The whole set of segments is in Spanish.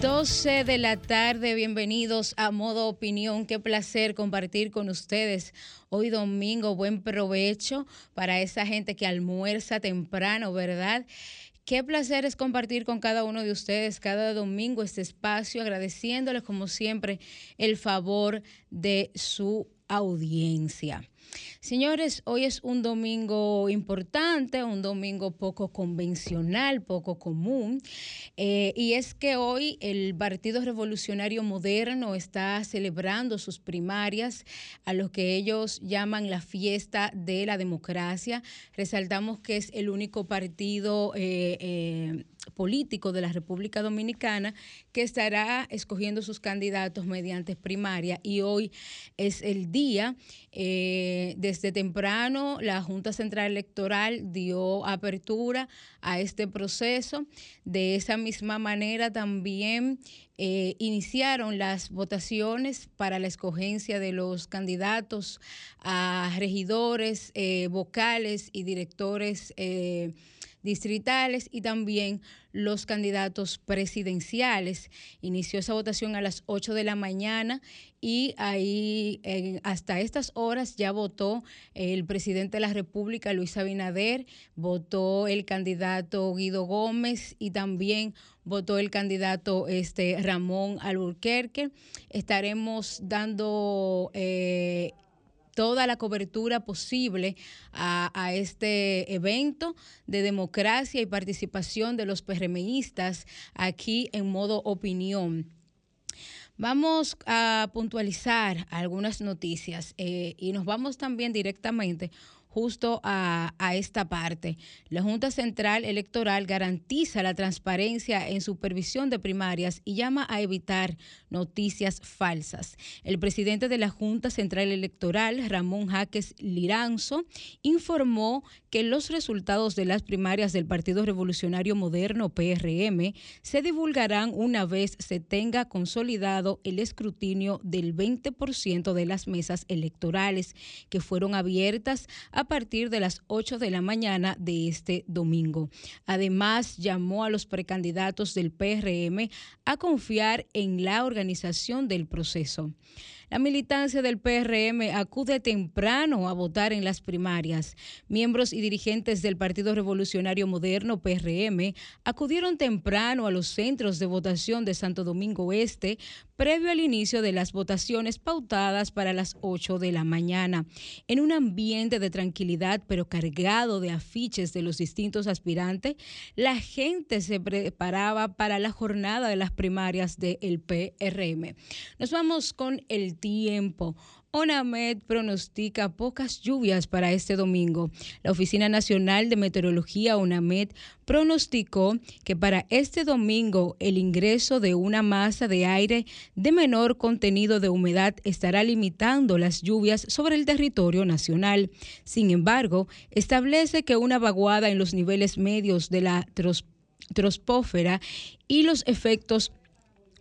12 de la tarde, bienvenidos a Modo Opinión. Qué placer compartir con ustedes hoy domingo. Buen provecho para esa gente que almuerza temprano, ¿verdad? Qué placer es compartir con cada uno de ustedes cada domingo este espacio, agradeciéndoles como siempre el favor de su audiencia. Señores, hoy es un domingo importante, un domingo poco convencional, poco común, eh, y es que hoy el Partido Revolucionario Moderno está celebrando sus primarias a lo que ellos llaman la fiesta de la democracia. Resaltamos que es el único partido eh, eh, político de la República Dominicana que estará escogiendo sus candidatos mediante primaria y hoy es el día. Eh, desde temprano la Junta Central Electoral dio apertura a este proceso. De esa misma manera también eh, iniciaron las votaciones para la escogencia de los candidatos a regidores, eh, vocales y directores distritales y también los candidatos presidenciales. Inició esa votación a las 8 de la mañana y ahí hasta estas horas ya votó el presidente de la República, Luis Abinader, votó el candidato Guido Gómez y también votó el candidato este, Ramón Alburquerque. Estaremos dando... Eh, toda la cobertura posible a, este evento de democracia y participación de los PRMistas aquí en modo opinión. Vamos a puntualizar algunas noticias eh, y nos vamos también directamente justo a, esta parte. La Junta Central Electoral garantiza la transparencia en supervisión de primarias y llama a evitar noticias falsas. El presidente de la Junta Central Electoral, Ramón Jaques Liranzo, informó que los resultados de las primarias del Partido Revolucionario Moderno, PRM, se divulgarán una vez se tenga consolidado el escrutinio del 20% de las mesas electorales que fueron abiertas a partir de las 8 de la mañana de este domingo. Además, llamó a los precandidatos del PRM a confiar en la organización del proceso. La militancia del PRM acude temprano a votar en las primarias. Miembros y dirigentes del Partido Revolucionario Moderno, PRM, acudieron temprano a los centros de votación de Santo Domingo Este previo al inicio de las votaciones pautadas para las 8 de la mañana. En un ambiente de tranquilidad pero cargado de afiches de los distintos aspirantes, la gente se preparaba para la jornada de las primarias del PRM. Nos vamos con el tiempo. ONAMED pronostica pocas lluvias para este domingo. La Oficina Nacional de Meteorología, ONAMED, pronosticó que para este domingo el ingreso de una masa de aire de menor contenido de humedad estará limitando las lluvias sobre el territorio nacional. Sin embargo, establece que una vaguada en los niveles medios de la trospósfera y los efectos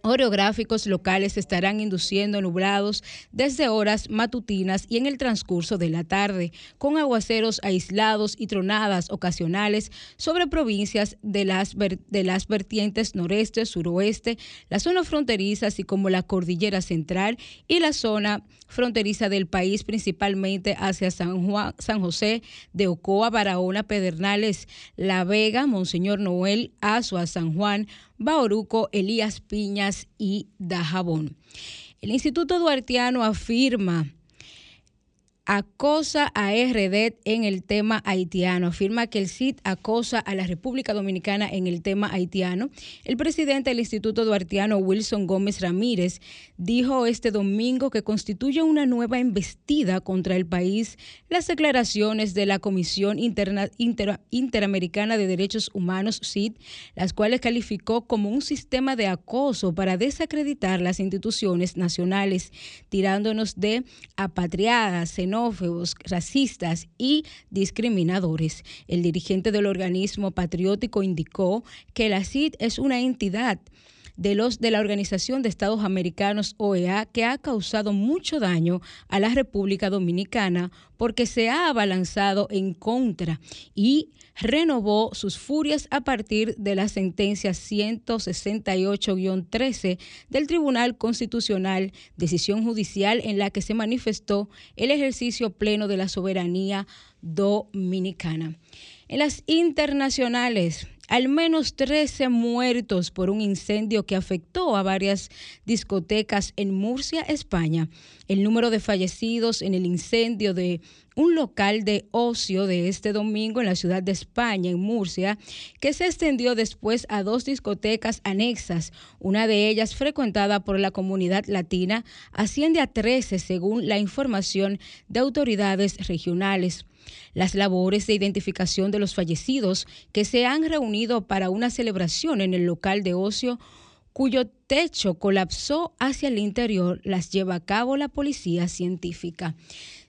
Orográficos locales estarán induciendo nublados desde horas matutinas y en el transcurso de la tarde, con aguaceros aislados y tronadas ocasionales sobre provincias de las, de las vertientes noreste, suroeste, la zona fronteriza, así como la cordillera central y la zona fronteriza del país, principalmente hacia San, Juan, San José de Ocoa, Barahona, Pedernales, La Vega, Monseñor Noel, Azua, San Juan, Bauruco, Elías Piñas y Dajabón. El Instituto Duartiano afirma acosa a RD en el tema haitiano. Afirma que el CID acosa a la República Dominicana en el tema haitiano. El presidente del Instituto Duartiano, Wilson Gómez Ramírez, dijo este domingo que constituye una nueva embestida contra el país las declaraciones de la Comisión Interamericana de Derechos Humanos, CID, las cuales calificó como un sistema de acoso para desacreditar las instituciones nacionales, tirándonos de apatriadas, racistas y discriminadores. El dirigente del organismo patriótico indicó que la CID es una entidad de los de la Organización de Estados Americanos OEA que ha causado mucho daño a la República Dominicana porque se ha abalanzado en contra y renovó sus furias a partir de la sentencia 168-13 del Tribunal Constitucional, decisión judicial en la que se manifestó el ejercicio pleno de la soberanía dominicana. En las internacionales, al menos 13 muertos por un incendio que afectó a varias discotecas en Murcia, España. El número de fallecidos en el incendio de un local de ocio de este domingo en la ciudad de España, en Murcia, que se extendió después a dos discotecas anexas, una de ellas frecuentada por la comunidad latina, asciende a 13 según la información de autoridades regionales. Las labores de identificación de los fallecidos que se han reunido para una celebración en el local de ocio cuyo techo colapsó hacia el interior las lleva a cabo la policía científica.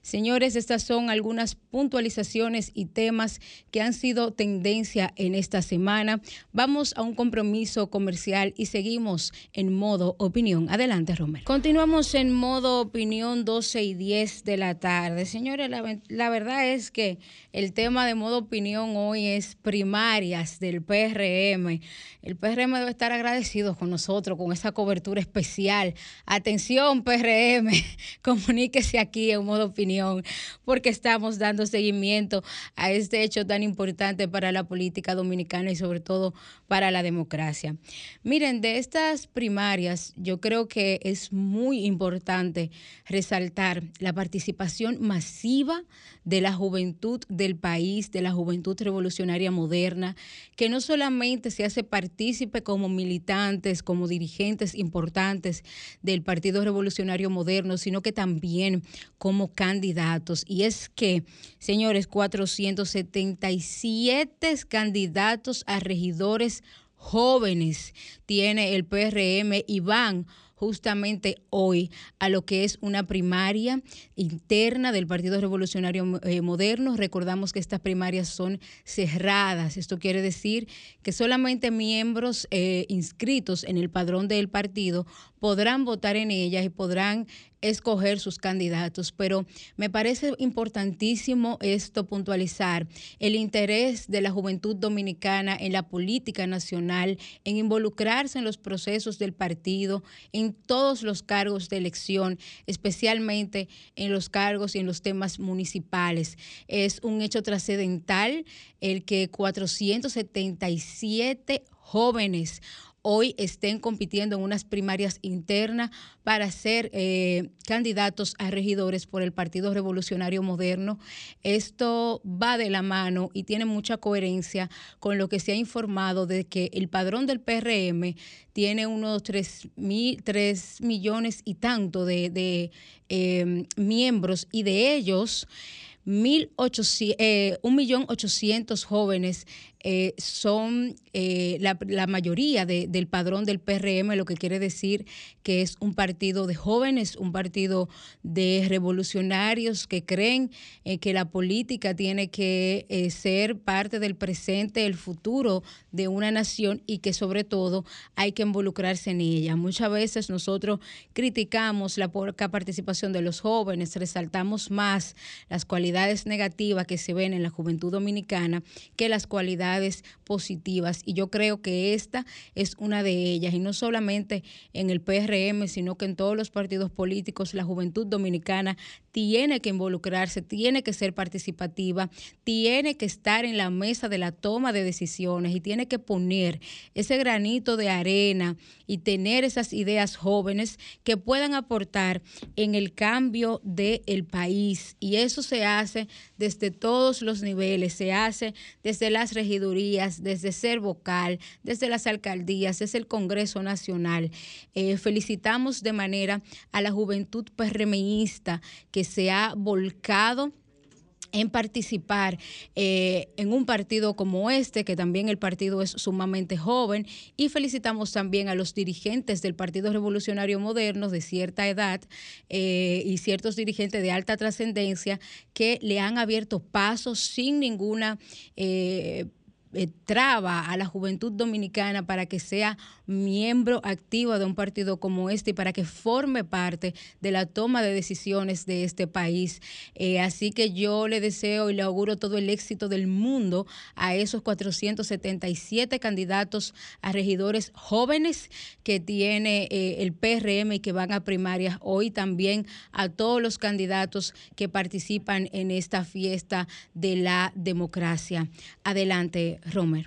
Señores, estas son algunas puntualizaciones y temas que han sido tendencia en esta semana. Vamos a un compromiso comercial y seguimos en modo opinión. Adelante, Romero. Continuamos en modo opinión 12 y 10 de la tarde. Señores, la, verdad es que el tema de modo opinión hoy es primarias del PRM. El PRM debe estar agradecido con nosotros, con esa cobertura especial. Atención, PRM, comuníquese aquí en modo opinión porque estamos dando seguimiento a este hecho tan importante para la política dominicana y sobre todo para la democracia. Miren, de estas primarias, yo creo que es muy importante resaltar la participación masiva de la juventud del país, de la juventud revolucionaria moderna, que no solamente se hace partícipe como militantes, como dirigentes importantes del Partido Revolucionario Moderno, sino que también como candidatos. Y es que, señores, 477 candidatos a regidores jóvenes tiene el PRM y van justamente hoy a lo que es una primaria interna del Partido Revolucionario eh, Moderno. Recordamos que estas primarias son cerradas. Esto quiere decir que solamente miembros eh, inscritos en el padrón del partido podrán votar en ellas y podrán escoger sus candidatos, pero me parece importantísimo esto puntualizar, el interés de la juventud dominicana en la política nacional, en involucrarse en los procesos del partido, en todos los cargos de elección, especialmente en los cargos y en los temas municipales. Es un hecho trascendental el que 477 jóvenes hoy estén compitiendo en unas primarias internas para ser eh, candidatos a regidores por el Partido Revolucionario Moderno. Esto va de la mano y tiene mucha coherencia con lo que se ha informado de que el padrón del PRM tiene unos 3, millones y tanto de, eh, miembros y de ellos... 1.800.000 eh, jóvenes eh, son eh, la, mayoría del padrón del PRM, lo que quiere decir que es un partido de jóvenes, un partido de revolucionarios que creen que la política tiene que eh, ser parte del presente, el futuro de una nación y que sobre todo hay que involucrarse en ella. Muchas veces nosotros criticamos la poca participación de los jóvenes, resaltamos más las cualidades negativas que se ven en la juventud dominicana que las cualidades positivas. Y yo creo que esta es una de ellas. Y no solamente en el PRM, sino que en todos los partidos políticos la juventud dominicana tiene que involucrarse, tiene que ser participativa, tiene que estar en la mesa de la toma de decisiones y tiene que poner ese granito de arena y tener esas ideas jóvenes que puedan aportar en el cambio del país. Y eso se hace desde todos los niveles, se hace desde las regidurías, desde ser vocal, desde las alcaldías, desde el Congreso Nacional. Eh, felicitamos de manera a la juventud PRMista que se ha volcado en participar eh, en un partido como este, que también el partido es sumamente joven, y felicitamos también a los dirigentes del Partido Revolucionario Moderno de cierta edad eh, y ciertos dirigentes de alta trascendencia que le han abierto pasos sin ninguna... Eh, traba a la juventud dominicana para que sea miembro activo de un partido como este y para que forme parte de la toma de decisiones de este país. Eh, así que yo le deseo y le auguro todo el éxito del mundo a esos 477 candidatos a regidores jóvenes que tiene eh, el PRM y que van a primarias hoy también a todos los candidatos que participan en esta fiesta de la democracia. Adelante, Romer.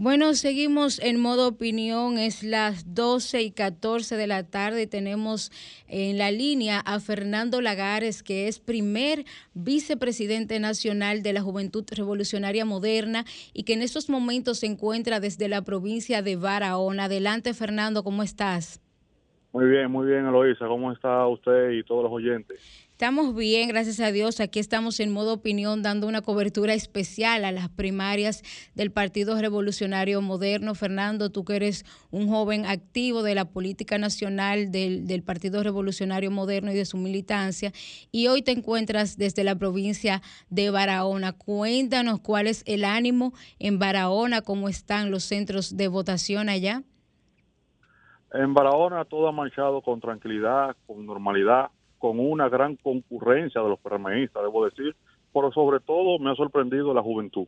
Bueno, seguimos en modo opinión, es las 12 y 14 de la tarde tenemos en la línea a Fernando Lagares, que es primer vicepresidente nacional de la Juventud Revolucionaria Moderna y que en estos momentos se encuentra desde la provincia de Barahona. Adelante, Fernando, ¿cómo estás? Muy bien, muy bien, Eloisa. ¿Cómo está usted y todos los oyentes? Estamos bien, gracias a Dios. Aquí estamos en modo opinión dando una cobertura especial a las primarias del Partido Revolucionario Moderno. Fernando, tú que eres un joven activo de la política nacional del, del, Partido Revolucionario Moderno y de su militancia, y hoy te encuentras desde la provincia de Barahona. Cuéntanos cuál es el ánimo en Barahona, cómo están los centros de votación allá. En Barahona todo ha marchado con tranquilidad, con normalidad con una gran concurrencia de los PRMistas, debo decir, pero sobre todo me ha sorprendido la juventud.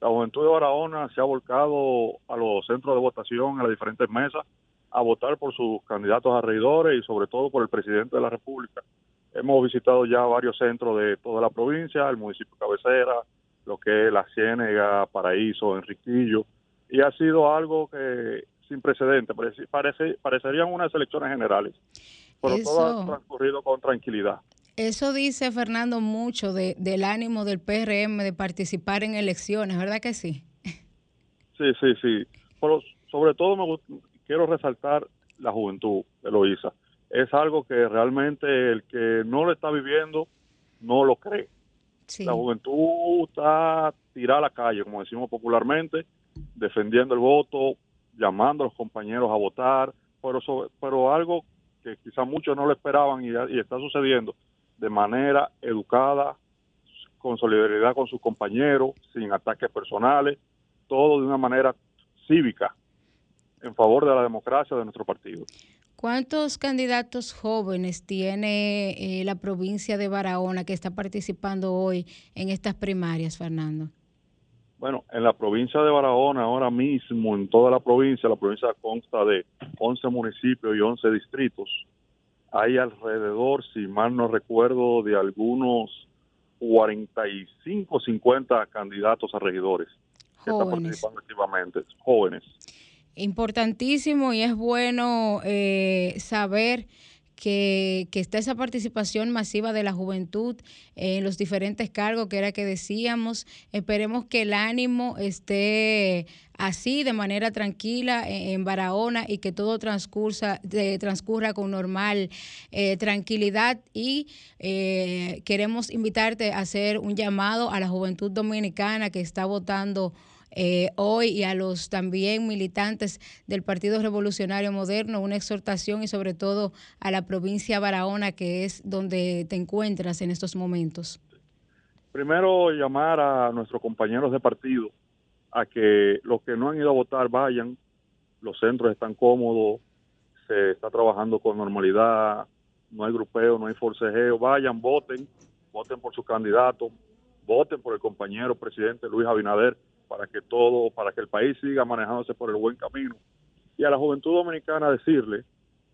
La juventud de Barahona se ha volcado a los centros de votación, a las diferentes mesas, a votar por sus candidatos a regidores y sobre todo por el presidente de la República. Hemos visitado ya varios centros de toda la provincia, el municipio cabecera, lo que es La Ciénega, Paraíso, Enriquillo, y ha sido algo que sin precedentes, parece, parecerían unas elecciones generales pero todo ha transcurrido con tranquilidad. Eso dice Fernando mucho de, del ánimo del PRM de participar en elecciones, ¿verdad que sí? Sí, sí, sí. Pero sobre todo me quiero resaltar la juventud, Eloísa. Es algo que realmente el que no lo está viviendo no lo cree. La juventud está tirada a la calle, como decimos popularmente, defendiendo el voto, llamando a los compañeros a votar, pero, pero algo que quizás muchos no lo esperaban y, está sucediendo de manera educada, con solidaridad con sus compañeros, sin ataques personales, todo de una manera cívica, en favor de la democracia de nuestro partido. ¿Cuántos candidatos jóvenes tiene eh, la provincia de Barahona que está participando hoy en estas primarias, Fernando? Bueno, en la provincia de Barahona, ahora mismo, en toda la provincia, la provincia consta de 11 municipios y 11 distritos. Hay alrededor, si mal no recuerdo, de algunos 45, 50 candidatos a regidores que están participando activamente, jóvenes. Importantísimo y es bueno eh, saber que, está esa participación masiva de la juventud en los diferentes cargos que era que decíamos. Esperemos que el ánimo esté así, de manera tranquila en, Barahona y que todo transcursa, transcurra con normal eh, tranquilidad y eh, queremos invitarte a hacer un llamado a la juventud dominicana que está votando eh, hoy y a los también militantes del Partido Revolucionario Moderno, una exhortación y sobre todo a la provincia Barahona, que es donde te encuentras en estos momentos? Primero, llamar a nuestros compañeros de partido a que los que no han ido a votar vayan, los centros están cómodos, se está trabajando con normalidad, no hay grupeo, no hay forcejeo, vayan, voten, voten por su candidato, voten por el compañero presidente Luis Abinader para que todo, para que el país siga manejándose por el buen camino. Y a la juventud dominicana decirle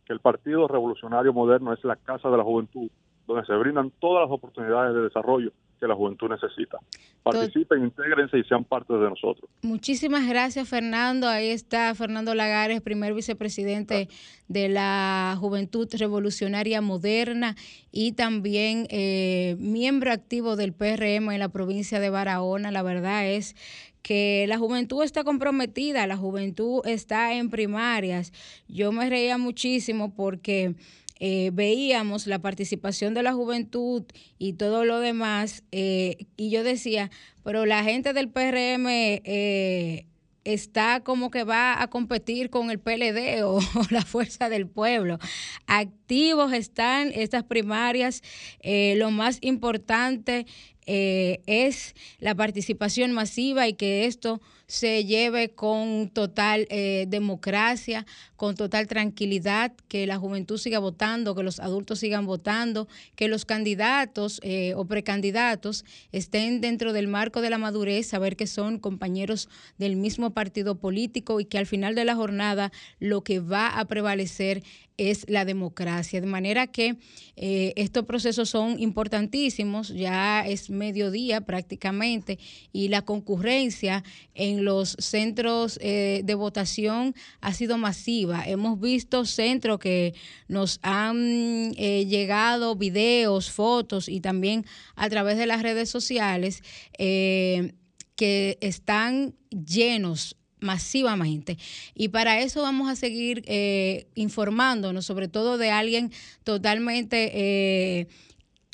que el Partido Revolucionario Moderno es la casa de la juventud, donde se brindan todas las oportunidades de desarrollo que la juventud necesita. Participen, intégrense y sean parte de nosotros. Muchísimas gracias, Fernando. Ahí está Fernando Lagares, primer vicepresidente de la Juventud Revolucionaria Moderna y también eh, miembro activo del PRM en la provincia de Barahona. La verdad es que la juventud está comprometida, la juventud está en primarias. Yo me reía muchísimo porque eh, veíamos la participación de la juventud y todo lo demás, eh, y yo decía, pero la gente del PRM eh, está como que va a competir con el PLD o, la Fuerza del Pueblo. Activos están estas primarias. lo más importante es la participación masiva y que esto se lleve con total eh, democracia, con total tranquilidad, que la juventud siga votando, que los adultos sigan votando, que los candidatos eh, o precandidatos estén dentro del marco de la madurez, saber que son compañeros del mismo partido político y que al final de la jornada lo que va a prevalecer es la democracia. De manera que eh, estos procesos son importantísimos, ya es mediodía prácticamente, y la concurrencia en los centros eh, de votación ha sido masiva. Hemos visto centros que nos han eh, llegado videos, fotos y también a través de las redes sociales que están llenos masivamente. Y para eso vamos a seguir eh, informándonos, sobre todo de alguien totalmente... Eh,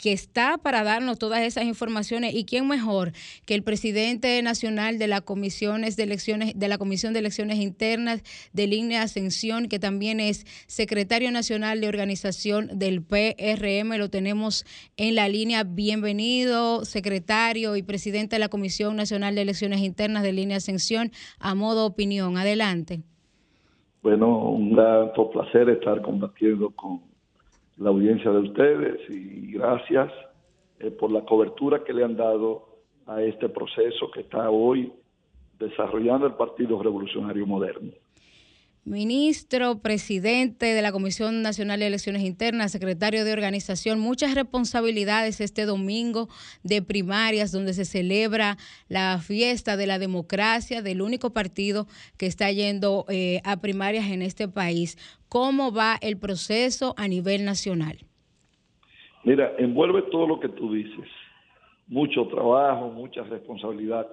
que está para darnos todas esas informaciones y quién mejor que el presidente nacional de la comisiones de elecciones de la Comisión de Elecciones Internas de Línea Ascensión que también es secretario nacional de organización del PRM lo tenemos en la línea. Bienvenido secretario y presidente de la Comisión Nacional de Elecciones Internas de Línea Ascensión a modo opinión. Adelante. Bueno un gran placer estar combatiendo con la audiencia de ustedes y gracias eh, por la cobertura que le han dado a este proceso que está hoy desarrollando el Partido Revolucionario Moderno ministro, presidente de la Comisión Nacional de Elecciones Internas, secretario de organización, muchas responsabilidades este domingo de primarias donde se celebra la fiesta de la democracia del único partido que está yendo eh, a primarias en este país. ¿Cómo va el proceso a nivel nacional? Mira, envuelve todo lo que tú dices, mucho trabajo, mucha responsabilidad,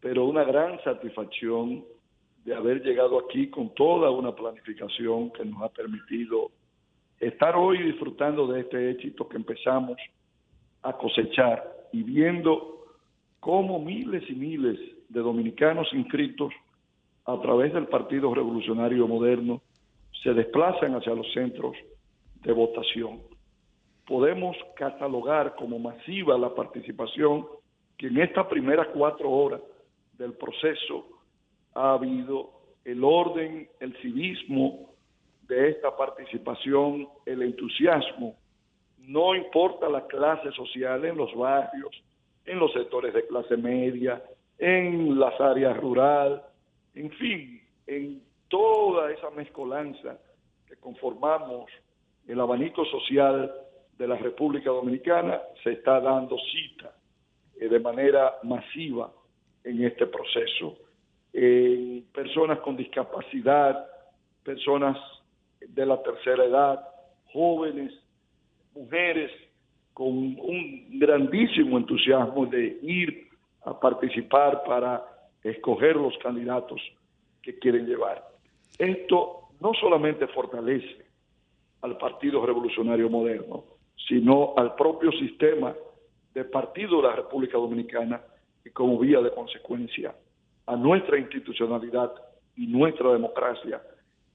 pero una gran satisfacción de haber llegado aquí con toda una planificación que nos ha permitido estar hoy disfrutando de este éxito que empezamos a cosechar y viendo cómo miles y miles de dominicanos inscritos a través del Partido Revolucionario Moderno se desplazan hacia los centros de votación. Podemos catalogar como masiva la participación que en estas primeras cuatro horas del proceso ha habido el orden, el civismo de esta participación, el entusiasmo. No importa la clase social en los barrios, en los sectores de clase media, en las áreas rurales, en fin, en toda esa mezcolanza que conformamos el abanico social de la República Dominicana, se está dando cita eh, de manera masiva en este proceso eh, personas con discapacidad, personas de la tercera edad, jóvenes, mujeres con un grandísimo entusiasmo de ir a participar para escoger los candidatos que quieren llevar. Esto no solamente fortalece al Partido Revolucionario Moderno, sino al propio sistema de partido de la República Dominicana y como vía de consecuencia a nuestra institucionalidad y nuestra democracia,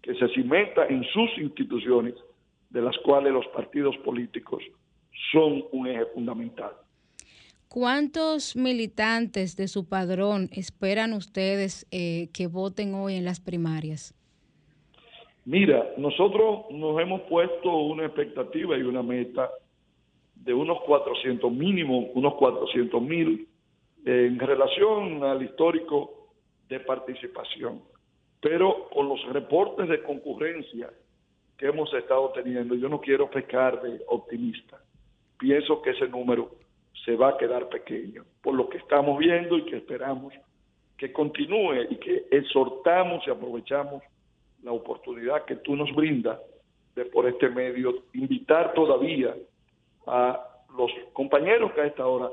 que se cimenta en sus instituciones, de las cuales los partidos políticos son un eje fundamental. ¿Cuántos militantes de su padrón esperan ustedes eh, que voten hoy en las primarias? Mira, nosotros nos hemos puesto una expectativa y una meta de unos 400 mínimo, unos 400 mil en relación al histórico de participación. Pero con los reportes de concurrencia que hemos estado teniendo, yo no quiero pecar de optimista. Pienso que ese número se va a quedar pequeño, por lo que estamos viendo y que esperamos que continúe y que exhortamos y aprovechamos la oportunidad que tú nos brindas de por este medio invitar todavía a los compañeros que a esta hora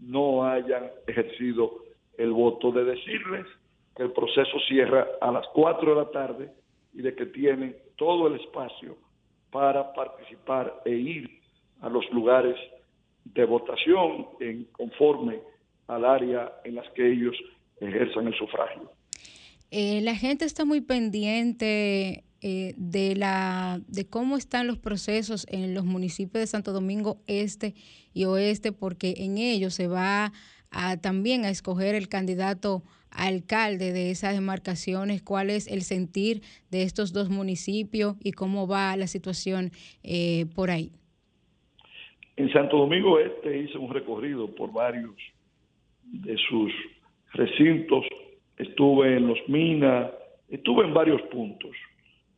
no hayan ejercido el voto, de decirles que el proceso cierra a las 4 de la tarde y de que tienen todo el espacio para participar e ir a los lugares de votación en conforme al área en las que ellos ejerzan el sufragio. Eh, la gente está muy pendiente eh, de, la, de cómo están los procesos en los municipios de Santo Domingo Este y Oeste, porque en ellos se va a, también a escoger el candidato alcalde de esas demarcaciones, cuál es el sentir de estos dos municipios y cómo va la situación eh, por ahí. En Santo Domingo Este hice un recorrido por varios de sus recintos, estuve en Los Minas, estuve en varios puntos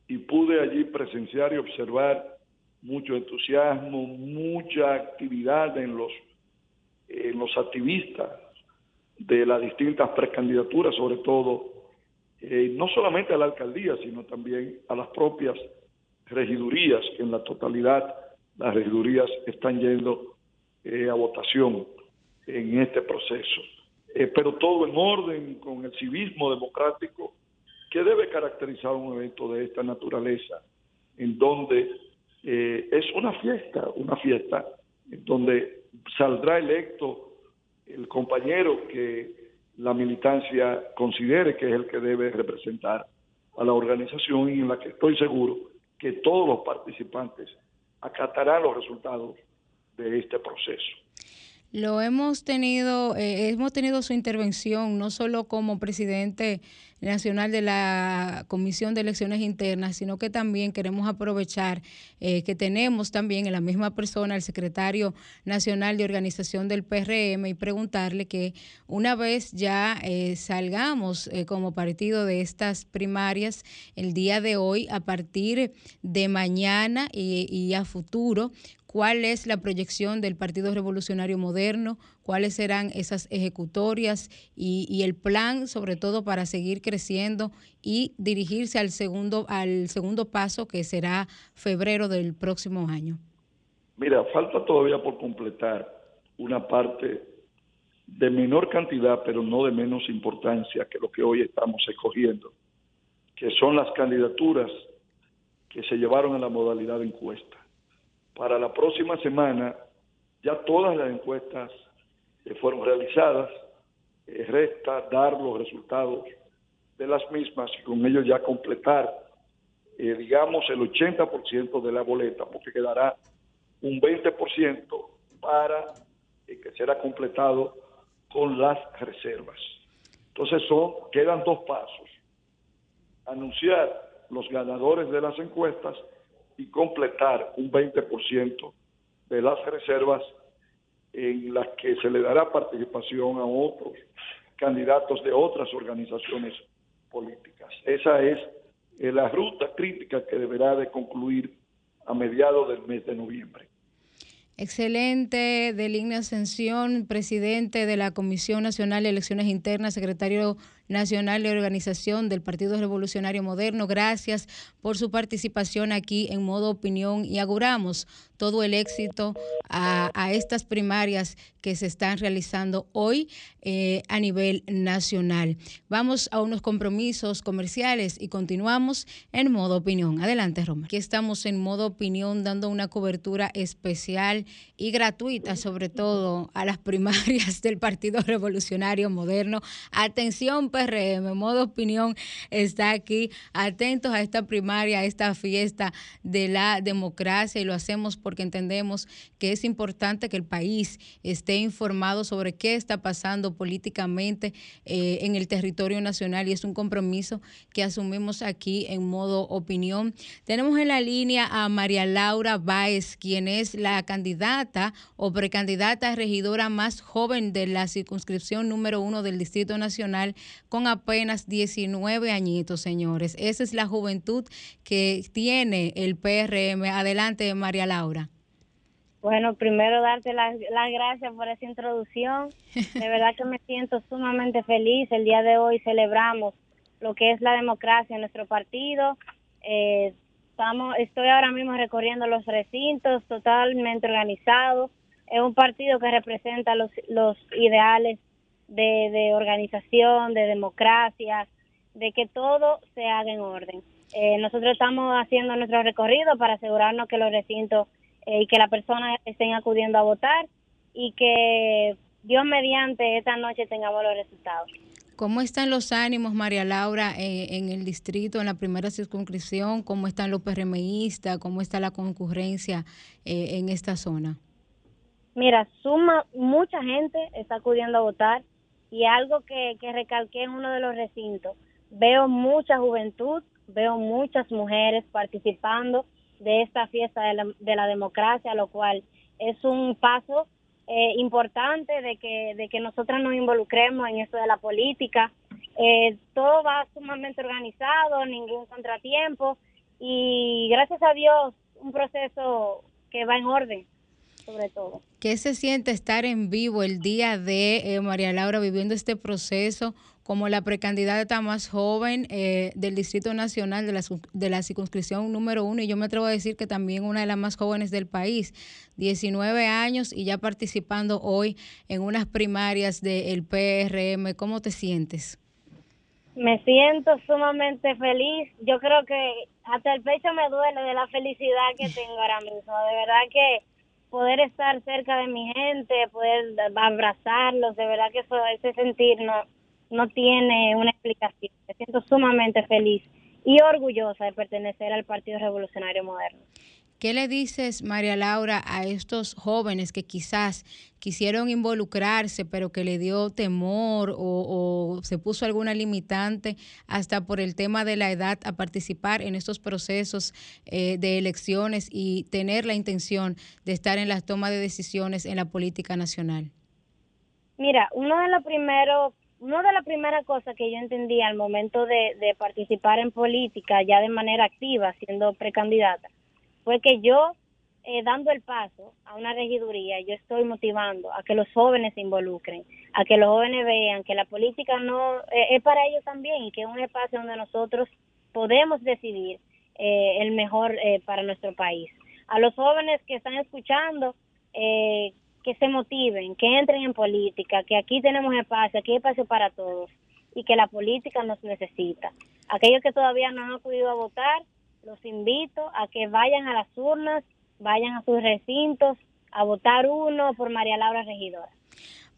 y pude allí presenciar y observar mucho entusiasmo, mucha actividad en los, en los activistas de las distintas precandidaturas, sobre todo, eh, no solamente a la alcaldía, sino también a las propias regidurías, que en la totalidad las regidurías están yendo eh, a votación en este proceso. Eh, pero todo en orden, con el civismo democrático que debe caracterizar un evento de esta naturaleza, en donde es una fiesta, una fiesta en donde saldrá electo el compañero que la militancia considere que es el que debe representar a la organización y en la que estoy seguro que todos los participantes acatarán los resultados de este proceso. Lo hemos tenido, eh, hemos tenido su intervención no solo como presidente nacional de la Comisión de Elecciones Internas, sino que también queremos aprovechar eh, que tenemos también en la misma persona el secretario nacional de organización del PRM y preguntarle que una vez ya eh, salgamos como partido de estas primarias el día de hoy, a partir de mañana y a futuro, cuál es la proyección del Partido Revolucionario Moderno, cuáles serán esas ejecutorias y, el plan, sobre todo para seguir creciendo y dirigirse al segundo, al segundo paso que será febrero del próximo año. Mira, falta todavía por completar una parte de menor cantidad, pero no de menos importancia que lo que hoy estamos escogiendo, que son las candidaturas que se llevaron a la modalidad de encuesta para la próxima semana ya todas las encuestas eh, fueron realizadas, eh, resta dar los resultados de las mismas y con ello ya completar, eh, digamos, el 80% de la boleta, porque quedará un 20% para que será completado con las reservas. Entonces son, quedan dos pasos. Anunciar los ganadores de las encuestas y completar un 20% de las reservas en las que se le dará participación a otros candidatos de otras organizaciones políticas. Esa es eh, la ruta crítica que deberá de concluir a mediados del mes de noviembre. Excelente, Deligna Ascensión, presidente de la Comisión Nacional de Elecciones Internas, secretario nacional de organización del Partido Revolucionario Moderno. Gracias por su participación aquí en modo opinión y auguramos todo el éxito a, estas primarias que se están realizando hoy eh, a nivel nacional. Vamos a unos compromisos comerciales y continuamos en modo opinión. Adelante, Roma. Aquí estamos en modo opinión dando una cobertura especial y gratuita, sobre todo a las primarias del Partido Revolucionario Moderno. Atención, PRM, modo opinión, está aquí atentos a esta primaria, a esta fiesta de la democracia y lo hacemos porque entendemos que es importante que el país esté informado sobre qué está pasando políticamente eh, en el territorio nacional y es un compromiso que asumimos aquí en modo opinión. Tenemos en la línea a María Laura Báez, quien es la candidata o precandidata regidora más joven de la circunscripción número uno del Distrito Nacional con apenas 19 añitos, señores. Esa es la juventud que tiene el PRM. Adelante, María Laura. Bueno, primero darte las, gracias por esa introducción. De verdad que me siento sumamente feliz. El día de hoy celebramos lo que es la democracia en nuestro partido. Eh, estamos, estoy ahora mismo recorriendo los recintos totalmente organizados. Es un partido que representa los, los ideales de, de organización, de democracia, de que todo se haga en orden. Eh, nosotros estamos haciendo nuestro recorrido para asegurarnos que los recintos eh, y que las personas estén acudiendo a votar y que Dios mediante esta noche tengamos los resultados. ¿Cómo están los ánimos, María Laura, eh, en el distrito, en la primera circunscripción? ¿Cómo están los PRMistas? ¿Cómo está la concurrencia eh, en esta zona? Mira, suma, mucha gente está acudiendo a votar y algo que, que recalqué en uno de los recintos, veo mucha juventud, veo muchas mujeres participando de esta fiesta de la, de la democracia, lo cual es un paso eh, importante de que, de que nosotras nos involucremos en esto de la política. Eh, todo va sumamente organizado, ningún contratiempo y gracias a Dios un proceso que va en orden sobre todo. ¿Qué se siente estar en vivo el día de eh, María Laura viviendo este proceso como la precandidata más joven eh, del Distrito Nacional de la, de la circunscripción número uno y yo me atrevo a decir que también una de las más jóvenes del país, 19 años y ya participando hoy en unas primarias del PRM. ¿Cómo te sientes? Me siento sumamente feliz. Yo creo que hasta el pecho me duele de la felicidad que tengo ahora mismo. De verdad que poder estar cerca de mi gente, poder abrazarlos, de verdad que eso, ese sentir no, no tiene una explicación. Me siento sumamente feliz y orgullosa de pertenecer al Partido Revolucionario Moderno. ¿Qué le dices, María Laura, a estos jóvenes que quizás quisieron involucrarse, pero que le dio temor o, se puso alguna limitante hasta por el tema de la edad a participar en estos procesos eh, de elecciones y tener la intención de estar en las tomas de decisiones en la política nacional? Mira, uno de los primeros una de las primeras cosas que yo entendí al momento de, participar en política ya de manera activa, siendo precandidata, fue que yo, eh, dando el paso a una regiduría, yo estoy motivando a que los jóvenes se involucren, a que los jóvenes vean que la política no eh, es para ellos también y que es un espacio donde nosotros podemos decidir eh, el mejor para nuestro país. A los jóvenes que están escuchando, eh, que se motiven, que entren en política, que aquí tenemos espacio, aquí hay espacio para todos y que la política nos necesita. Aquellos que todavía no han acudido a votar, los invito a que vayan a las urnas, vayan a sus recintos a votar uno por María Laura Regidora.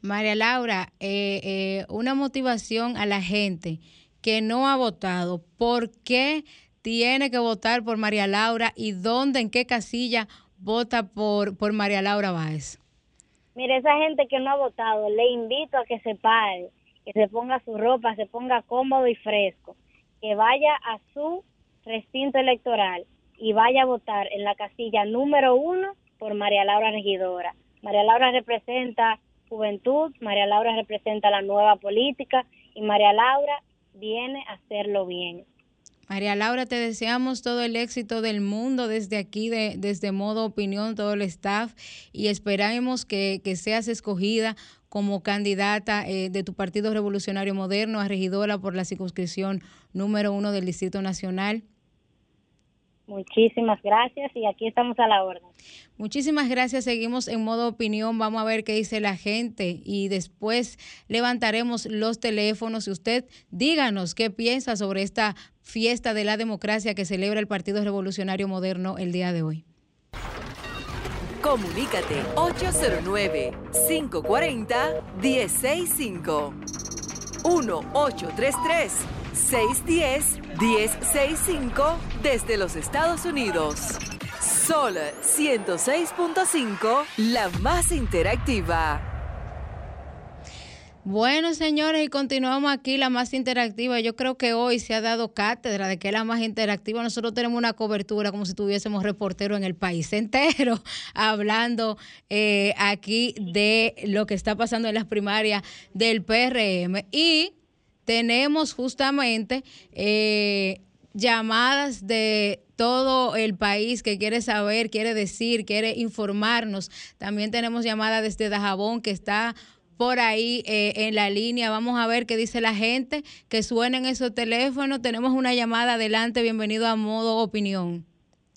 María Laura, eh, eh, una motivación a la gente que no ha votado, ¿por qué tiene que votar por María Laura y dónde, en qué casilla vota por, por María Laura Báez? Mire, esa gente que no ha votado, le invito a que se pare, que se ponga su ropa, se ponga cómodo y fresco, que vaya a su recinto electoral y vaya a votar en la casilla número uno por María Laura Regidora. María Laura representa juventud, María Laura representa la nueva política y María Laura viene a hacerlo bien. María Laura, te deseamos todo el éxito del mundo desde aquí, de, desde Modo Opinión, todo el staff, y esperamos que, seas escogida como candidata eh, de tu Partido Revolucionario Moderno a regidora por la circunscripción número uno del Distrito Nacional. Muchísimas gracias y aquí estamos a la orden. Muchísimas gracias. Seguimos en modo opinión. Vamos a ver qué dice la gente y después levantaremos los teléfonos y usted díganos qué piensa sobre esta fiesta de la democracia que celebra el Partido Revolucionario Moderno el día de hoy. Comunícate 809 540 165 1-833-610-1065 desde los Estados Unidos. Sol 106.5, la más interactiva. Bueno, señores, y continuamos aquí, la más interactiva. Yo creo que hoy se ha dado cátedra de que es la más interactiva. Nosotros tenemos una cobertura como si tuviésemos reportero en el país entero, hablando eh, aquí de lo que está pasando en las primarias del PRM. Y tenemos justamente eh, llamadas de todo el país que quiere saber, quiere decir, quiere informarnos. También tenemos llamadas desde Dajabón que está por ahí eh, en la línea. Vamos a ver qué dice la gente, que suenen esos teléfonos. Tenemos una llamada adelante. Bienvenido a Modo Opinión.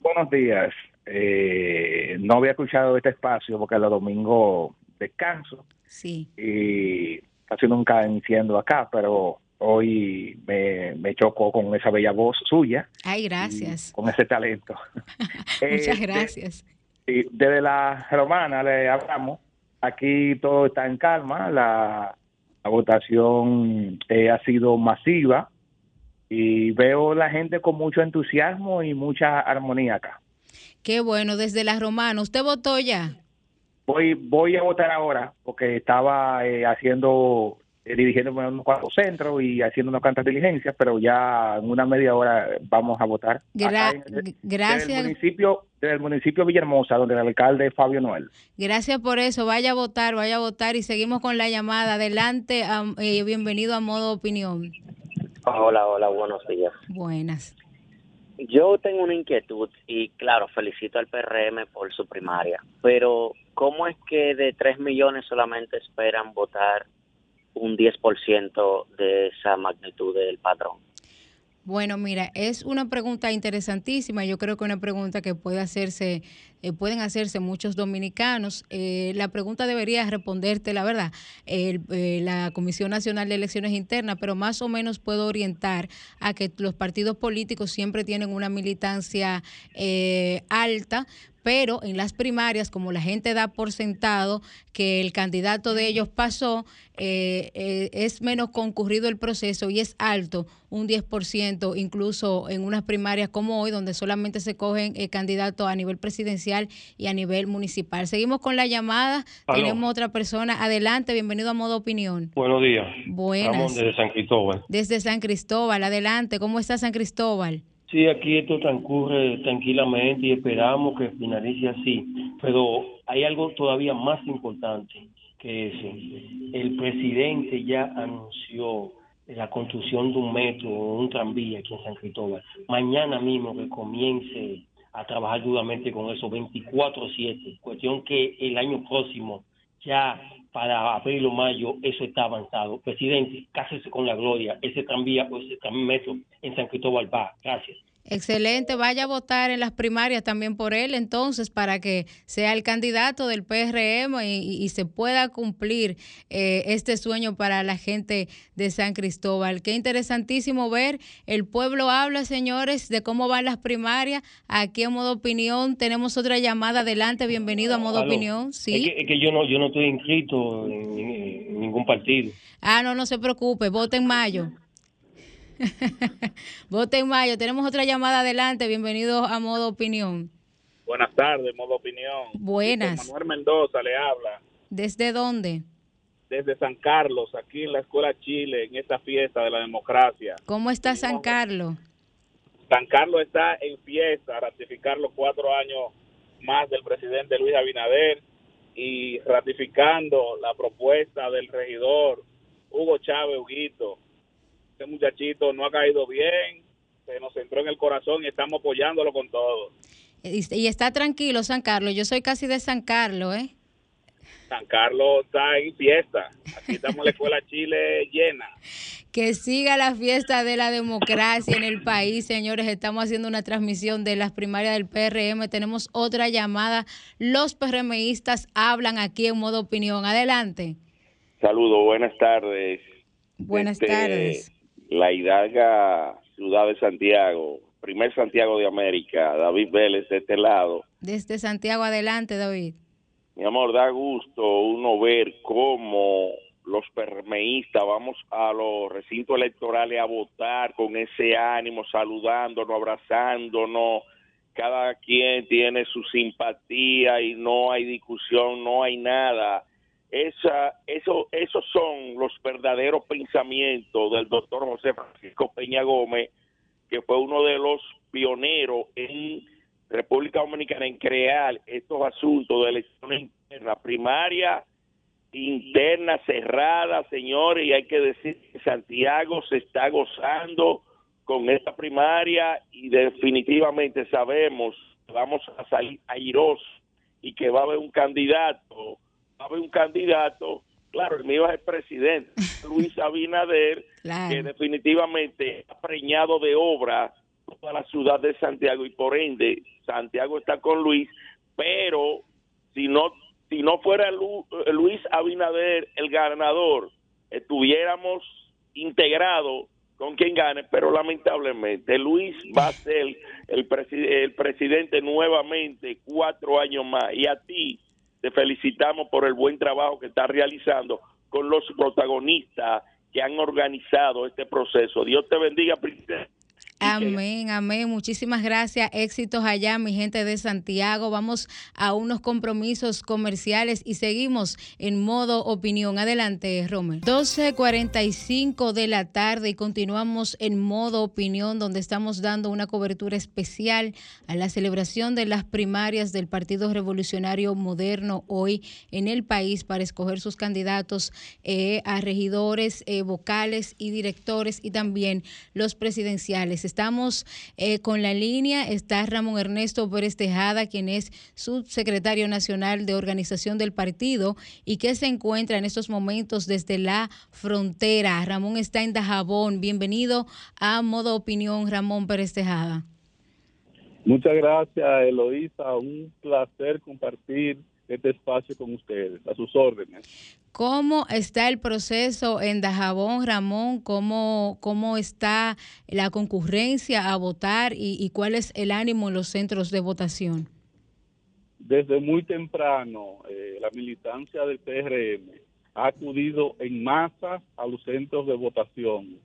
Buenos días. Eh, no había escuchado este espacio porque los domingos descanso. Sí. Y casi nunca enciendo acá, pero hoy me, me chocó con esa bella voz suya. Ay, gracias. Con ese talento. Muchas gracias. y desde la romana le hablamos Aquí todo está en calma, la, votación eh, ha sido masiva y veo la gente con mucho entusiasmo y mucha armonía acá. Qué bueno, desde la romana, ¿usted votó ya? Voy, voy a votar ahora porque estaba eh, haciendo eh, dirigiéndome a unos cuantos centros y haciendo unas cuantas diligencias, pero ya en una media hora vamos a votar. gracias. Desde el municipio, del municipio Villahermosa, donde el alcalde es Fabio Noel. Gracias por eso. Vaya a votar, vaya a votar y seguimos con la llamada. Adelante, eh, bienvenido a Modo Opinión. Hola, hola, buenos días. Buenas. Yo tengo una inquietud y claro, felicito al PRM por su primaria, pero ¿cómo es que de 3 millones solamente esperan votar un 10% de esa magnitud del patrón? Bueno, mira, es una pregunta interesantísima. Yo creo que una pregunta que puede hacerse, eh, pueden hacerse muchos dominicanos. Eh, la pregunta debería responderte, la verdad, eh, la Comisión Nacional de Elecciones Internas, pero más o menos puedo orientar a que los partidos políticos siempre tienen una militancia alta, pero en las primarias, como la gente da por sentado que el candidato de ellos pasó, es menos concurrido el proceso y es alto, un 10%, incluso en unas primarias como hoy, donde solamente se cogen candidatos a nivel presidencial y a nivel municipal. Seguimos con la llamada, tenemos otra persona. Adelante, bienvenido a Modo Opinión. Buenos días. Buenas. desde San Cristóbal. Desde San Cristóbal, adelante. ¿Cómo está San Cristóbal? Sí, aquí esto transcurre tranquilamente y esperamos que finalice así, pero hay algo todavía más importante que ese. El presidente ya anunció la construcción de un metro o un tranvía aquí en San Cristóbal. Mañana mismo que comience a trabajar duramente con eso, 24-7. Cuestión que el año próximo, ya para abril o mayo, eso está avanzado. Presidente, cásese con la gloria. Ese tranvía o ese metro en San Cristóbal va. Gracias. Excelente, vaya a votar en las primarias también por él entonces para que sea el candidato del PRM y, se pueda cumplir eh, este sueño para la gente de San Cristóbal. Qué interesantísimo ver, el pueblo habla, señores, de cómo van las primarias. Aquí en Modo Opinión tenemos otra llamada adelante, bienvenido a Modo Opinión. Sí. Es que, yo, no, yo no estoy inscrito en, ningún partido. Ah, no, no se preocupe, vote en mayo. Vote en mayo. Tenemos otra llamada adelante. Bienvenido a Modo Opinión. Buenas tardes, Modo Opinión. Buenas. Manuel Mendoza le habla. ¿Desde dónde? Desde San Carlos, aquí en la Escuela Chile, en esta fiesta de la democracia. ¿Cómo está San Carlos? San Carlos está en fiesta, ratificar los cuatro años más del presidente Luis Abinader y ratificando la propuesta del regidor Hugo Chávez Huguito este muchachito no ha caído bien, se nos entró en el corazón y estamos apoyándolo con todo. Y, está tranquilo San Carlos, yo soy casi de San Carlos, ¿eh? San Carlos está en fiesta. Aquí estamos en la escuela Chile llena. Que siga la fiesta de la democracia en el país, señores. Estamos haciendo una transmisión de las primarias del PRM. Tenemos otra llamada. Los PRMistas hablan aquí en modo opinión. Adelante. Saludos, buenas tardes. Buenas este, tardes la hidalga ciudad de Santiago, primer Santiago de América, David Vélez de este lado. Desde Santiago adelante, David. Mi amor, da gusto uno ver cómo los permeístas vamos a los recintos electorales a votar con ese ánimo, saludándonos, abrazándonos, cada quien tiene su simpatía y no hay discusión, no hay nada. Esa, eso, esos son los verdaderos pensamientos del doctor José Francisco Peña Gómez, que fue uno de los pioneros en República Dominicana en crear estos asuntos de elecciones internas, primaria, interna, cerrada, señores, y hay que decir que Santiago se está gozando con esta primaria y definitivamente sabemos que vamos a salir airosos y que va a haber un candidato, va a haber un candidato, claro, el mío es el presidente, Luis Abinader, que definitivamente ha preñado de obra toda la ciudad de Santiago y por ende Santiago está con Luis, pero si no si no fuera Luis Abinader el ganador, estuviéramos integrados con quien gane, pero lamentablemente Luis va a ser el, el presidente nuevamente cuatro años más. Y a ti te felicitamos por el buen trabajo que estás realizando con los protagonistas que han organizado este proceso. Dios te bendiga, presidente. Amén, amén. Muchísimas gracias. Éxitos allá, mi gente de Santiago. Vamos a unos compromisos comerciales y seguimos en modo opinión. Adelante, Romer. 12.45 de la tarde y continuamos en modo opinión, donde estamos dando una cobertura especial a la celebración de las primarias del Partido Revolucionario Moderno hoy en el país para escoger sus candidatos eh, a regidores, eh, vocales y directores y también los presidenciales Estamos eh, con la línea, está Ramón Ernesto Pérez Tejada, quien es subsecretario nacional de organización del partido y que se encuentra en estos momentos desde la frontera. Ramón está en Dajabón. Bienvenido a Modo Opinión, Ramón Pérez Tejada. Muchas gracias, Eloísa. Un placer compartir este espacio con ustedes, a sus órdenes. ¿Cómo está el proceso en Dajabón, Ramón? ¿Cómo, cómo está la concurrencia a votar y, cuál es el ánimo en los centros de votación? Desde muy temprano, eh, la militancia del PRM ha acudido en masa a los centros de votación,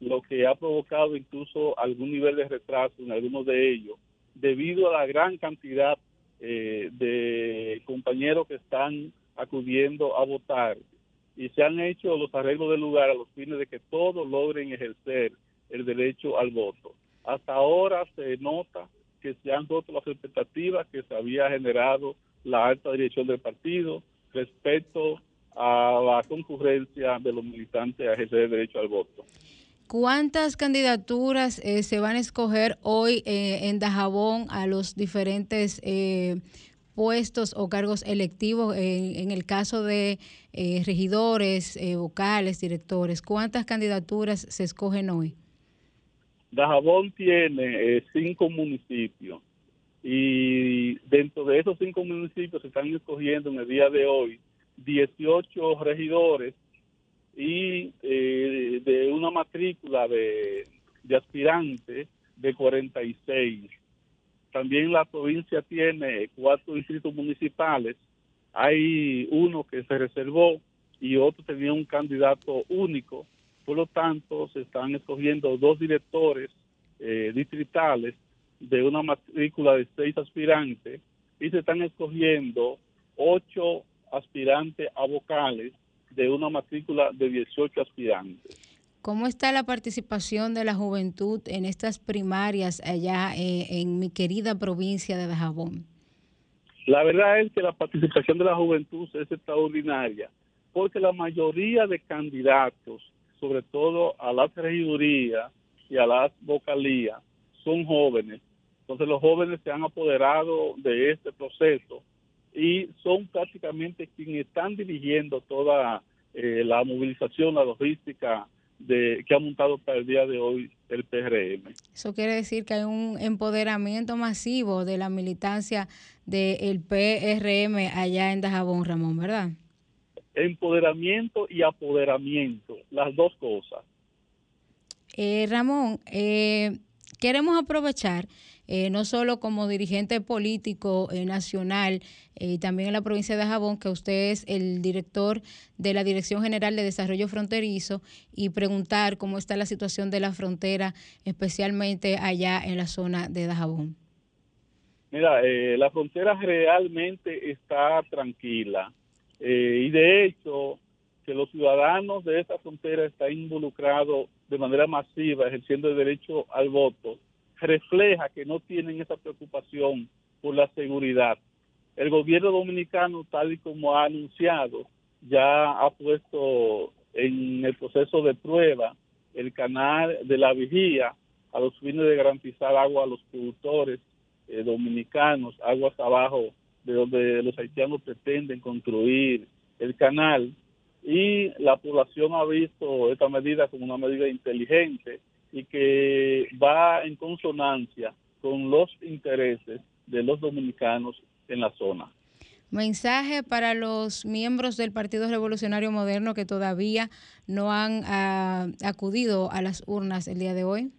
lo que ha provocado incluso algún nivel de retraso en algunos de ellos, debido a la gran cantidad eh, de compañeros que están acudiendo a votar y se han hecho los arreglos del lugar a los fines de que todos logren ejercer el derecho al voto. Hasta ahora se nota que se han roto las expectativas que se había generado la alta dirección del partido respecto a la concurrencia de los militantes a ejercer el derecho al voto. ¿Cuántas candidaturas eh, se van a escoger hoy eh, en Dajabón a los diferentes eh, puestos o cargos electivos en, el caso de eh, regidores, eh, vocales, directores? ¿Cuántas candidaturas se escogen hoy? Dajabón tiene eh, cinco municipios y dentro de esos cinco municipios se están escogiendo en el día de hoy 18 regidores y de una matrícula de, de de 46. También la provincia tiene cuatro distritos municipales. Hay uno que se reservó y otro tenía un candidato único. Por lo tanto, se están escogiendo dos directores eh, distritales de una matrícula de seis aspirantes y se están escogiendo ocho aspirantes a vocales de una matrícula de 18 aspirantes. ¿Cómo está la participación de la juventud en estas primarias allá eh, en mi querida provincia de Dajabón? La verdad es que la participación de la juventud es extraordinaria, porque la mayoría de candidatos, sobre todo a las regidurías y a las vocalías, son jóvenes. Entonces los jóvenes se han apoderado de este proceso y son prácticamente quienes están dirigiendo toda eh, la movilización, la logística de que ha montado para el día de hoy el PRM. Eso quiere decir que hay un empoderamiento masivo de la militancia del PRM allá en Dajabón, Ramón, ¿verdad? Empoderamiento y apoderamiento, las dos cosas. Eh, Ramón, eh, queremos aprovechar eh, no solo como dirigente político eh, nacional y también en la provincia de Jabón, que usted es el director de la Dirección General de Desarrollo Fronterizo, y preguntar cómo está la situación de la frontera, especialmente allá en la zona de Dajabón. Mira, la frontera realmente está tranquila y de hecho que los ciudadanos de esta frontera están involucrados de manera masiva ejerciendo el derecho al voto, refleja que no tienen esa preocupación por la seguridad. El gobierno dominicano, tal y como ha anunciado, ya ha puesto en el proceso de prueba el canal de la vigía a los fines de garantizar agua a los productores eh, dominicanos, aguas abajo de donde los haitianos pretenden construir el canal y la población ha visto esta medida como una medida inteligente y que va en consonancia con los intereses de los dominicanos en la zona. Mensaje para los miembros del Partido Revolucionario Moderno que todavía no han ah, acudido a las urnas el día de hoy.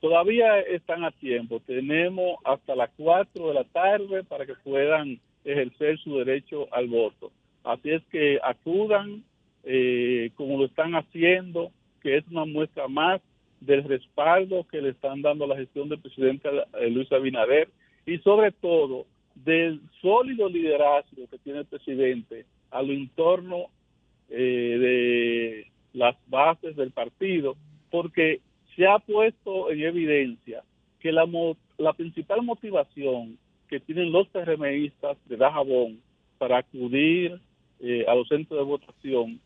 Todavía están a tiempo. Tenemos hasta las 4 de la tarde para que puedan ejercer su derecho al voto. Así es que acudan eh, como lo están haciendo, que es una muestra más del respaldo que le están dando a la gestión del presidente eh, Luis Abinader y sobre todo del sólido liderazgo que tiene el presidente a lo entorno eh, de las bases del partido, porque se ha puesto en evidencia que la, la principal motivación que tienen los PRMistas de Dajabón para acudir eh, a los centros de votación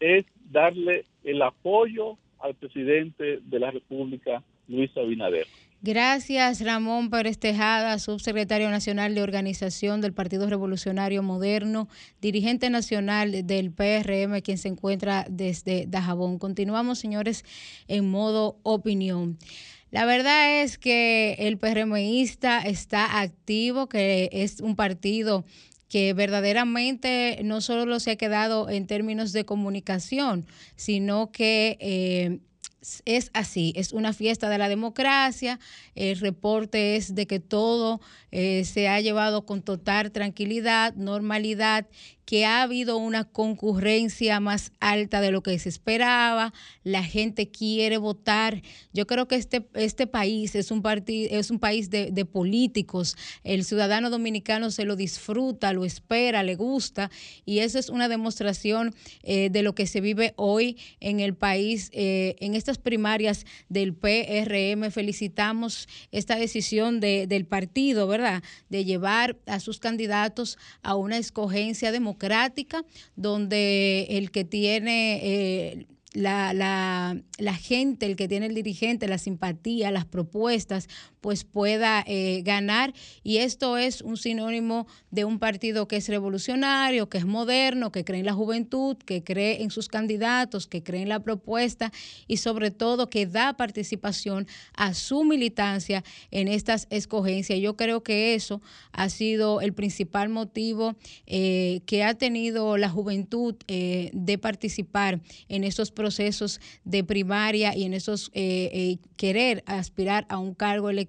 es darle el apoyo al presidente de la República, Luis Abinader. Gracias, Ramón Pérez Tejada, subsecretario nacional de organización del Partido Revolucionario Moderno, dirigente nacional del PRM, quien se encuentra desde Dajabón. Continuamos, señores, en modo opinión. La verdad es que el PRMista está activo, que es un partido que verdaderamente no solo se ha quedado en términos de comunicación, sino que eh, es así, es una fiesta de la democracia, el reporte es de que todo eh, se ha llevado con total tranquilidad, normalidad que ha habido una concurrencia más alta de lo que se esperaba, la gente quiere votar. Yo creo que este, este país es un, es un país de, políticos, el ciudadano dominicano se lo disfruta, lo espera, le gusta, y eso es una demostración eh, de lo que se vive hoy en el país, eh, en estas primarias del PRM. Felicitamos esta decisión del partido, ¿verdad?, de llevar a sus candidatos a una escogencia democrática democrática, donde el que tiene eh, la, la, gente, el que tiene el dirigente, la simpatía, las propuestas, pues pueda eh, ganar. Y esto es un sinónimo de un partido que es revolucionario, que es moderno, que cree en la juventud, que cree en sus candidatos, que cree en la propuesta y sobre todo que da participación a su militancia en estas escogencias. Yo creo que eso ha sido el principal motivo eh, que ha tenido la juventud eh, de participar en estos procesos de primaria y en esos querer aspirar a un cargo electoral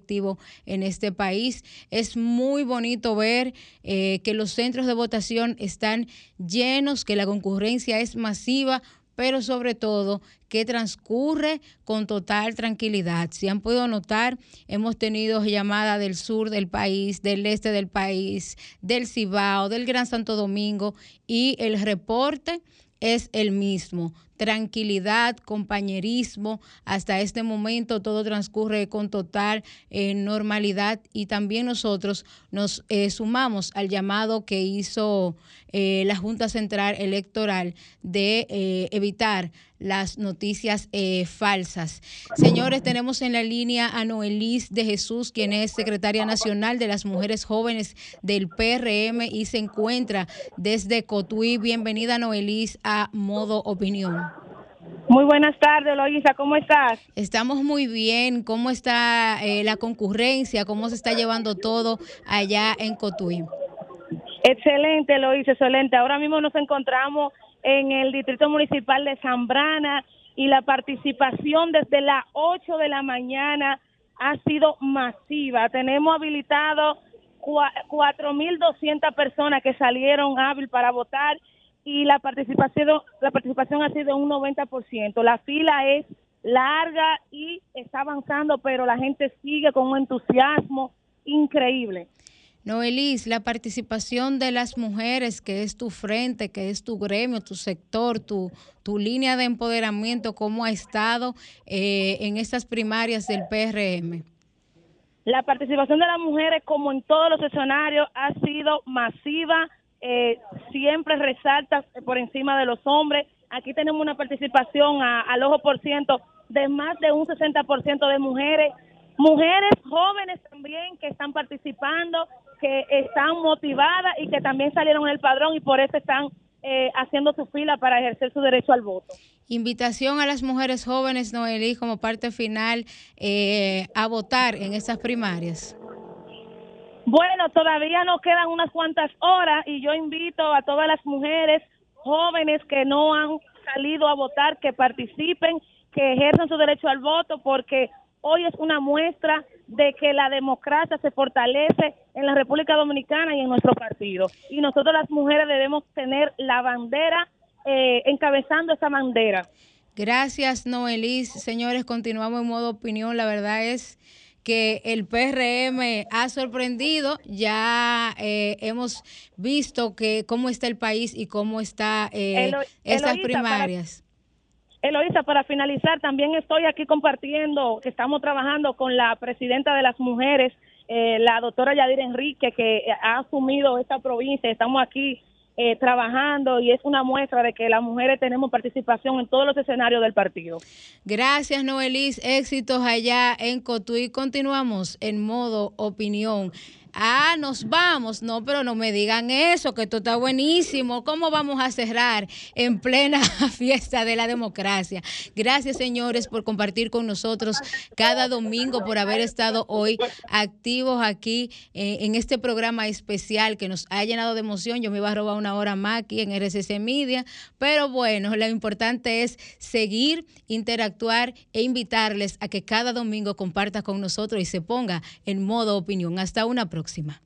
en este país. Es muy bonito ver eh, que los centros de votación están llenos, que la concurrencia es masiva, pero sobre todo que transcurre con total tranquilidad. Si han podido notar, hemos tenido llamadas del sur del país, del este del país, del Cibao, del Gran Santo Domingo y el reporte es el mismo tranquilidad, compañerismo. Hasta este momento todo transcurre con total eh, normalidad y también nosotros nos eh, sumamos al llamado que hizo eh, la Junta Central Electoral de evitar las noticias falsas. Señores, tenemos en la línea a Noelis de Jesús, quien es secretaria nacional de las mujeres jóvenes del PRM y se encuentra desde Cotuí. Bienvenida, Noelis, a Modo Opinión. Muy buenas tardes, Loisa, ¿cómo estás? Estamos muy bien. ¿Cómo está eh, la concurrencia? ¿Cómo se está llevando todo allá en Cotuí? Excelente, Loisa, excelente. Ahora mismo nos encontramos en el Distrito Municipal de Zambrana y la participación desde las 8 de la mañana ha sido masiva. Tenemos habilitado 4.200 personas que salieron hábil para votar y la participación la participación ha sido un 90%. La fila es larga y está avanzando, pero la gente sigue con un entusiasmo increíble. Noelis, la participación de las mujeres, que es tu frente, que es tu gremio, tu sector, tu, tu línea de empoderamiento, ¿cómo ha estado eh, en estas primarias del PRM? La participación de las mujeres, como en todos los escenarios, ha sido masiva, eh, siempre resalta por encima de los hombres. Aquí tenemos una participación al ojo por ciento de más de un 60% de mujeres, mujeres jóvenes también que están participando, que están motivadas y que también salieron en el padrón y por eso están eh, haciendo su fila para ejercer su derecho al voto. Invitación a las mujeres jóvenes, Noelí, como parte final eh, a votar en esas primarias. Bueno, todavía nos quedan unas cuantas horas y yo invito a todas las mujeres jóvenes que no han salido a votar que participen, que ejerzan su derecho al voto, porque hoy es una muestra de que la democracia se fortalece en la República Dominicana y en nuestro partido. Y nosotros las mujeres debemos tener la bandera, eh, encabezando esa bandera. Gracias, Noelis. Señores, continuamos en modo opinión. La verdad es que el PRM ha sorprendido. Ya eh, hemos visto que cómo está el país y cómo está eh, estas primarias. Eloisa, para finalizar, también estoy aquí compartiendo que estamos trabajando con la presidenta de las mujeres, eh, la doctora Yadir Enrique, que ha asumido esta provincia. Estamos aquí eh, trabajando y es una muestra de que las mujeres tenemos participación en todos los escenarios del partido. Gracias, Noelis. Éxitos allá en Cotuí. Continuamos en modo opinión. Ah, nos vamos. No, pero no me digan eso, que esto está buenísimo. ¿Cómo vamos a cerrar en plena fiesta de la democracia? Gracias, señores, por compartir con nosotros cada domingo, por haber estado hoy activos aquí eh, en este programa especial que nos ha llenado de emoción. Yo me iba a robar una hora más aquí en RCC Media, pero bueno, lo importante es seguir, interactuar e invitarles a que cada domingo comparta con nosotros y se ponga en modo opinión. Hasta una próxima próxima.